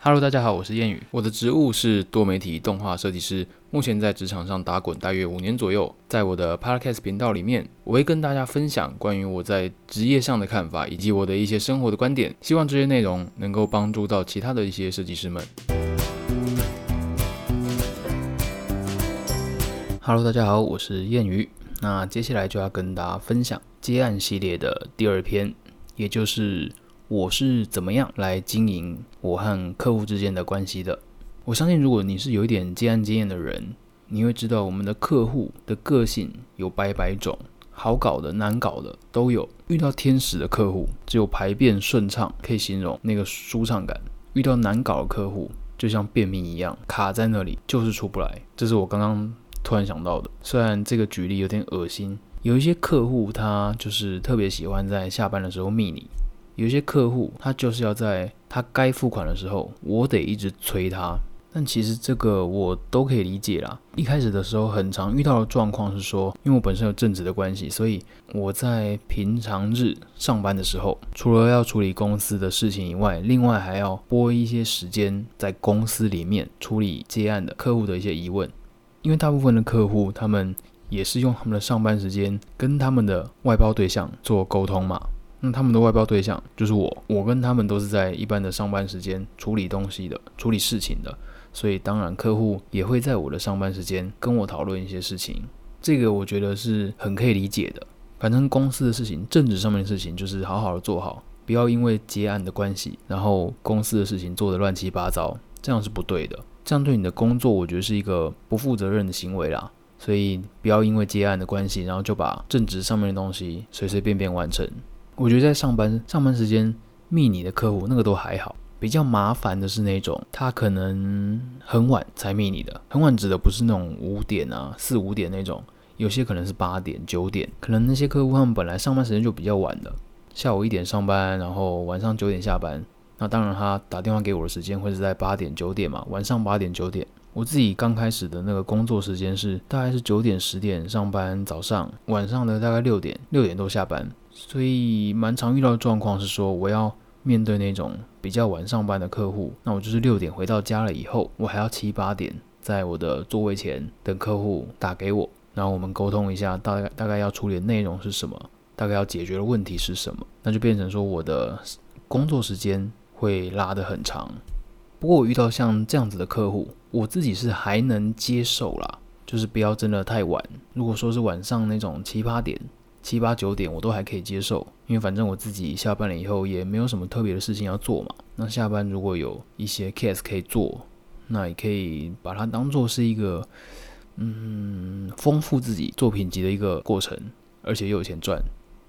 Hello，大家好，我是谚语。我的职务是多媒体动画设计师，目前在职场上打滚大约五年左右。在我的 Podcast 频道里面，我会跟大家分享关于我在职业上的看法，以及我的一些生活的观点。希望这些内容能够帮助到其他的一些设计师们。Hello，大家好，我是谚语。那接下来就要跟大家分享接案系列的第二篇，也就是。我是怎么样来经营我和客户之间的关系的？我相信，如果你是有一点接案经验的人，你会知道我们的客户的个性有百百种，好搞的、难搞的都有。遇到天使的客户，只有排便顺畅可以形容那个舒畅感；遇到难搞的客户，就像便秘一样卡在那里，就是出不来。这是我刚刚突然想到的。虽然这个举例有点恶心，有一些客户他就是特别喜欢在下班的时候密你。有些客户，他就是要在他该付款的时候，我得一直催他。但其实这个我都可以理解啦。一开始的时候，很常遇到的状况是说，因为我本身有正职的关系，所以我在平常日上班的时候，除了要处理公司的事情以外，另外还要拨一些时间在公司里面处理接案的客户的一些疑问。因为大部分的客户，他们也是用他们的上班时间跟他们的外包对象做沟通嘛。那他们的外包对象就是我，我跟他们都是在一般的上班时间处理东西的、处理事情的，所以当然客户也会在我的上班时间跟我讨论一些事情，这个我觉得是很可以理解的。反正公司的事情、政治上面的事情就是好好的做好，不要因为结案的关系，然后公司的事情做得乱七八糟，这样是不对的。这样对你的工作，我觉得是一个不负责任的行为啦。所以不要因为接案的关系，然后就把正职上面的东西随随便便完成。我觉得在上班上班时间密你的客户那个都还好，比较麻烦的是那种他可能很晚才密你的，很晚指的不是那种五点啊四五点那种，有些可能是八点九点，可能那些客户他们本来上班时间就比较晚的，下午一点上班，然后晚上九点下班，那当然他打电话给我的时间会是在八点九点嘛，晚上八点九点。我自己刚开始的那个工作时间是大概是九点十点上班，早上晚上的大概六点六点都下班，所以蛮常遇到的状况是说，我要面对那种比较晚上班的客户，那我就是六点回到家了以后，我还要七八点在我的座位前等客户打给我，然后我们沟通一下大概大概要处理的内容是什么，大概要解决的问题是什么，那就变成说我的工作时间会拉得很长。不过我遇到像这样子的客户，我自己是还能接受啦，就是不要真的太晚。如果说是晚上那种七八点、七八九点，我都还可以接受，因为反正我自己下班了以后也没有什么特别的事情要做嘛。那下班如果有一些 case 可以做，那也可以把它当做是一个嗯丰富自己作品集的一个过程，而且又有钱赚。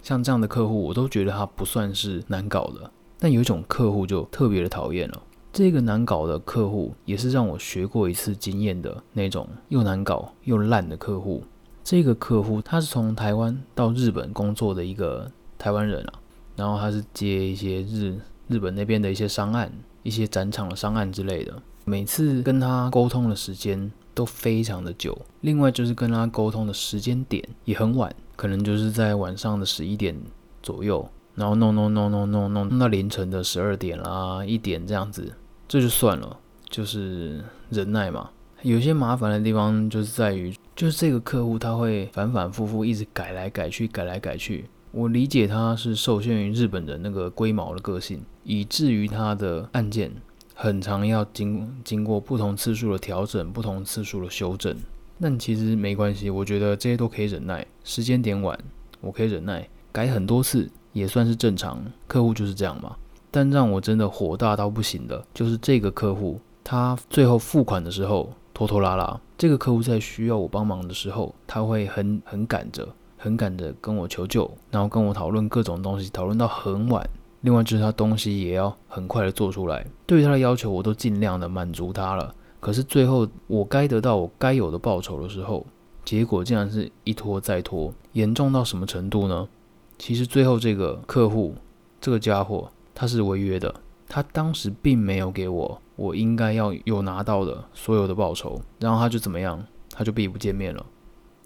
像这样的客户，我都觉得他不算是难搞的。但有一种客户就特别的讨厌了。这个难搞的客户也是让我学过一次经验的那种又难搞又烂的客户。这个客户他是从台湾到日本工作的一个台湾人啊，然后他是接一些日日本那边的一些商案、一些展场的商案之类的。每次跟他沟通的时间都非常的久，另外就是跟他沟通的时间点也很晚，可能就是在晚上的十一点左右，然后弄弄弄弄弄弄弄到凌晨的十二点啦、一点这样子。这就算了，就是忍耐嘛。有些麻烦的地方就是在于，就是这个客户他会反反复复一直改来改去，改来改去。我理解他是受限于日本人那个龟毛的个性，以至于他的案件很长要经经过不同次数的调整，不同次数的修正。但其实没关系，我觉得这些都可以忍耐。时间点晚，我可以忍耐，改很多次也算是正常。客户就是这样嘛。但让我真的火大到不行的，就是这个客户，他最后付款的时候拖拖拉拉。这个客户在需要我帮忙的时候，他会很很赶着，很赶着跟我求救，然后跟我讨论各种东西，讨论到很晚。另外就是他东西也要很快的做出来。对于他的要求，我都尽量的满足他了。可是最后我该得到我该有的报酬的时候，结果竟然是一拖再拖，严重到什么程度呢？其实最后这个客户，这个家伙。他是违约的，他当时并没有给我我应该要有拿到的所有的报酬，然后他就怎么样，他就避不见面了。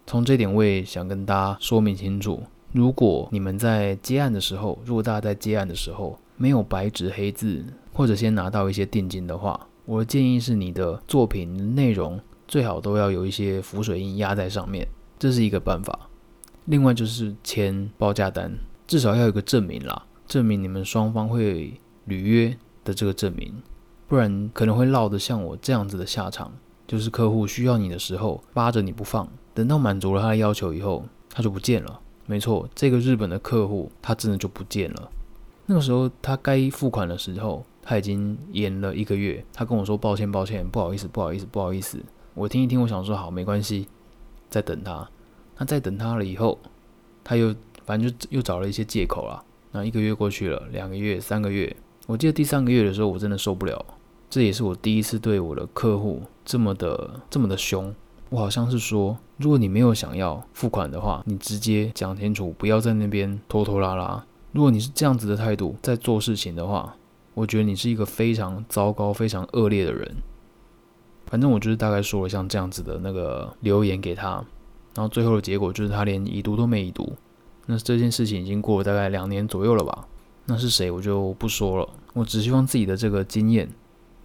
从这点我也想跟大家说明清楚：如果你们在接案的时候，如果大家在接案的时候没有白纸黑字或者先拿到一些定金的话，我的建议是你的作品内容最好都要有一些浮水印压在上面，这是一个办法。另外就是签报价单，至少要有个证明啦，证明你们双方会履约的这个证明，不然可能会落得像我这样子的下场，就是客户需要你的时候扒着你不放，等到满足了他的要求以后，他就不见了。没错，这个日本的客户他真的就不见了。那个时候他该付款的时候，他已经延了一个月。他跟我说抱歉抱歉，不好意思不好意思不好意思。我听一听，我想说好没关系，再等他。那再等他了以后，他又反正就又找了一些借口了。那一个月过去了，两个月、三个月，我记得第三个月的时候，我真的受不了。这也是我第一次对我的客户这么的这么的凶。我好像是说，如果你没有想要付款的话，你直接讲清楚，不要在那边拖拖拉拉。如果你是这样子的态度在做事情的话，我觉得你是一个非常糟糕、非常恶劣的人。反正我就是大概说了像这样子的那个留言给他，然后最后的结果就是他连已读都没已读。那这件事情已经过了大概两年左右了吧？那是谁我就不说了。我只希望自己的这个经验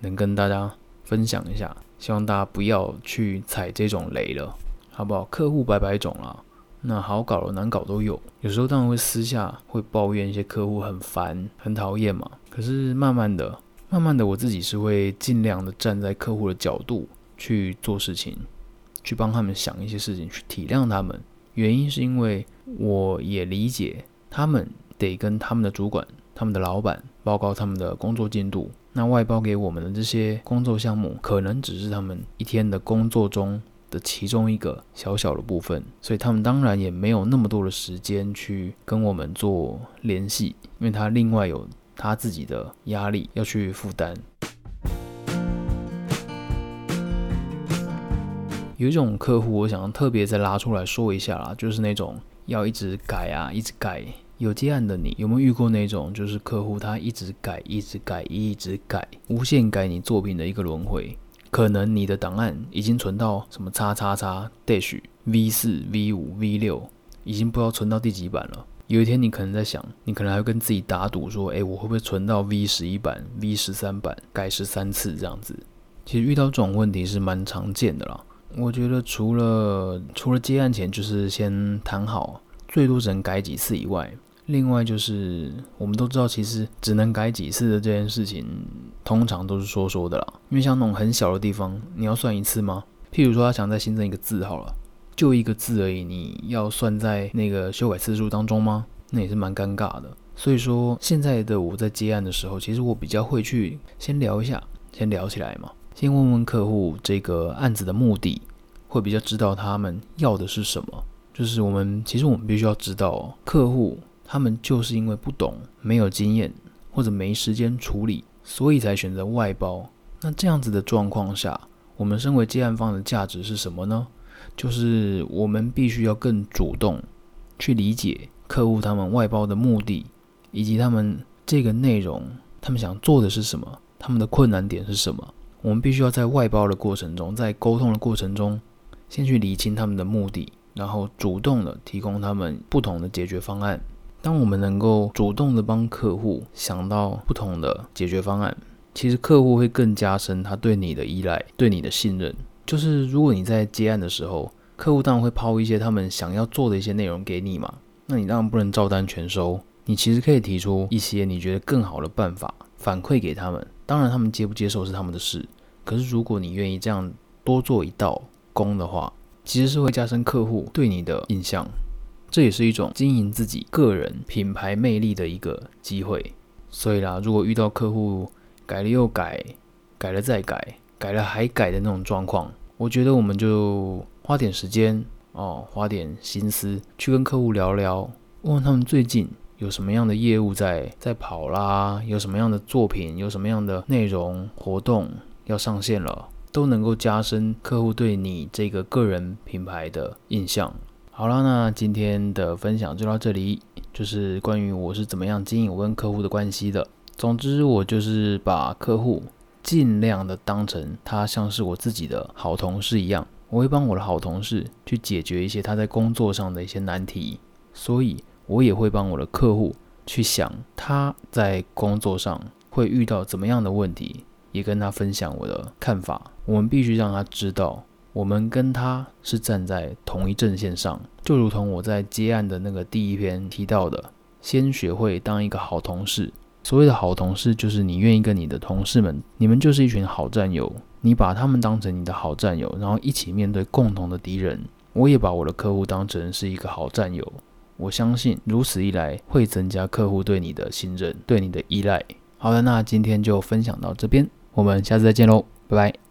能跟大家分享一下。希望大家不要去踩这种雷了，好不好？客户百百种啦，那好搞的、难搞都有。有时候当然会私下会抱怨一些客户很烦、很讨厌嘛。可是慢慢的、慢慢的，我自己是会尽量的站在客户的角度去做事情，去帮他们想一些事情，去体谅他们。原因是因为我也理解他们得跟他们的主管、他们的老板报告他们的工作进度。那外包给我们的这些工作项目，可能只是他们一天的工作中的其中一个小小的部分，所以他们当然也没有那么多的时间去跟我们做联系，因为他另外有他自己的压力要去负担。有一种客户，我想特别再拉出来说一下啦，就是那种要一直改啊，一直改。有接案的你有没有遇过那种，就是客户他一直改、一直改、一直改，无限改你作品的一个轮回？可能你的档案已经存到什么叉叉叉 dash V 四、V 五、V 六，已经不知道存到第几版了。有一天你可能在想，你可能还会跟自己打赌说，诶，我会不会存到 V 十一版、V 十三版，改十三次这样子？其实遇到这种问题是蛮常见的啦。我觉得除了除了接案前就是先谈好，最多只能改几次以外。另外就是，我们都知道，其实只能改几次的这件事情，通常都是说说的啦。因为像那种很小的地方，你要算一次吗？譬如说，他想再新增一个字好了，就一个字而已，你要算在那个修改次数当中吗？那也是蛮尴尬的。所以说，现在的我在接案的时候，其实我比较会去先聊一下，先聊起来嘛，先问问客户这个案子的目的，会比较知道他们要的是什么。就是我们其实我们必须要知道客户。他们就是因为不懂、没有经验或者没时间处理，所以才选择外包。那这样子的状况下，我们身为接案方的价值是什么呢？就是我们必须要更主动去理解客户他们外包的目的，以及他们这个内容他们想做的是什么，他们的困难点是什么。我们必须要在外包的过程中，在沟通的过程中，先去理清他们的目的，然后主动的提供他们不同的解决方案。当我们能够主动的帮客户想到不同的解决方案，其实客户会更加深他对你的依赖、对你的信任。就是如果你在接案的时候，客户当然会抛一些他们想要做的一些内容给你嘛，那你当然不能照单全收。你其实可以提出一些你觉得更好的办法反馈给他们，当然他们接不接受是他们的事。可是如果你愿意这样多做一道工的话，其实是会加深客户对你的印象。这也是一种经营自己个人品牌魅力的一个机会。所以啦，如果遇到客户改了又改，改了再改，改了还改的那种状况，我觉得我们就花点时间哦，花点心思去跟客户聊聊，问问他们最近有什么样的业务在在跑啦，有什么样的作品，有什么样的内容活动要上线了，都能够加深客户对你这个个人品牌的印象。好了，那今天的分享就到这里，就是关于我是怎么样经营我跟客户的关系的。总之，我就是把客户尽量的当成他像是我自己的好同事一样，我会帮我的好同事去解决一些他在工作上的一些难题，所以我也会帮我的客户去想他在工作上会遇到怎么样的问题，也跟他分享我的看法。我们必须让他知道，我们跟他是站在同一阵线上。就如同我在接案的那个第一篇提到的，先学会当一个好同事。所谓的好同事，就是你愿意跟你的同事们，你们就是一群好战友，你把他们当成你的好战友，然后一起面对共同的敌人。我也把我的客户当成是一个好战友。我相信如此一来，会增加客户对你的信任，对你的依赖。好了，那今天就分享到这边，我们下次再见喽，拜拜。